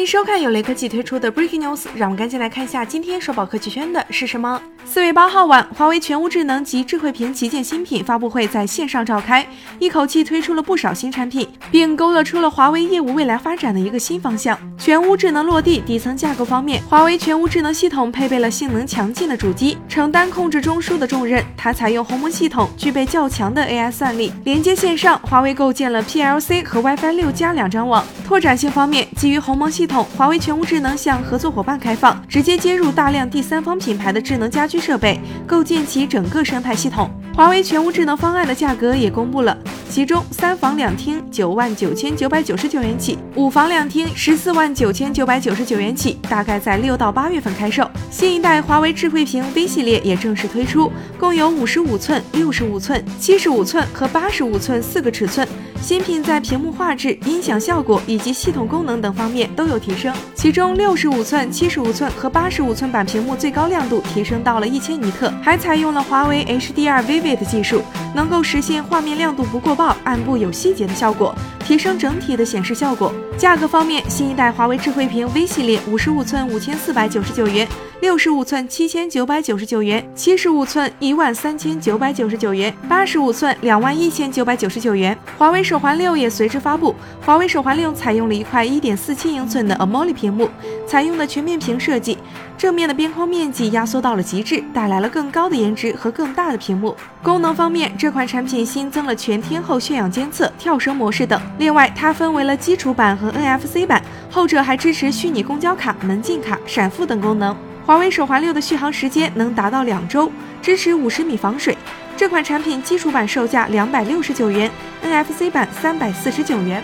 欢迎收看由雷科技推出的 Breaking News，让我们赶紧来看一下今天首保科技圈的是什么。四月八号晚，华为全屋智能及智慧屏旗舰新品发布会在线上召开，一口气推出了不少新产品，并勾勒出了华为业务未来发展的一个新方向。全屋智能落地，底层架构方面，华为全屋智能系统配备了性能强劲的主机，承担控制中枢的重任。它采用鸿蒙系统，具备较强的 AI 算力。连接线上，华为构建了 PLC 和 WiFi 六加两张网。拓展性方面，基于鸿蒙系统统，华为全屋智能向合作伙伴开放，直接接入大量第三方品牌的智能家居设备，构建起整个生态系统。华为全屋智能方案的价格也公布了，其中三房两厅九万九千九百九十九元起，五房两厅十四万九千九百九十九元起，大概在六到八月份开售。新一代华为智慧屏 V 系列也正式推出，共有五十五寸、六十五寸、七十五寸和八十五寸四个尺寸。新品在屏幕画质、音响效果以及系统功能等方面都有提升，其中六十五寸、七十五寸和八十五寸版屏幕最高亮度提升到了一千尼特，还采用了华为 HDR Vivid 技术，能够实现画面亮度不过曝、暗部有细节的效果，提升整体的显示效果。价格方面，新一代华为智慧屏 V 系列五十五寸五千四百九十九元，六十五寸七千九百九十九元，七十五寸一万三千九百九十九元，八十五寸两万一千九百九十九元。华为手环六也随之发布，华为手环六采用了一块一点四七英寸的 AMOLED 屏幕，采用的全面屏设计，正面的边框面积压缩到了极致，带来了更高的颜值和更大的屏幕。功能方面，这款产品新增了全天候血氧监测、跳绳模式等。另外，它分为了基础版和 NFC 版，后者还支持虚拟公交卡、门禁卡、闪付等功能。华为手环六的续航时间能达到两周，支持五十米防水。这款产品基础版售价两百六十九元，NFC 版三百四十九元。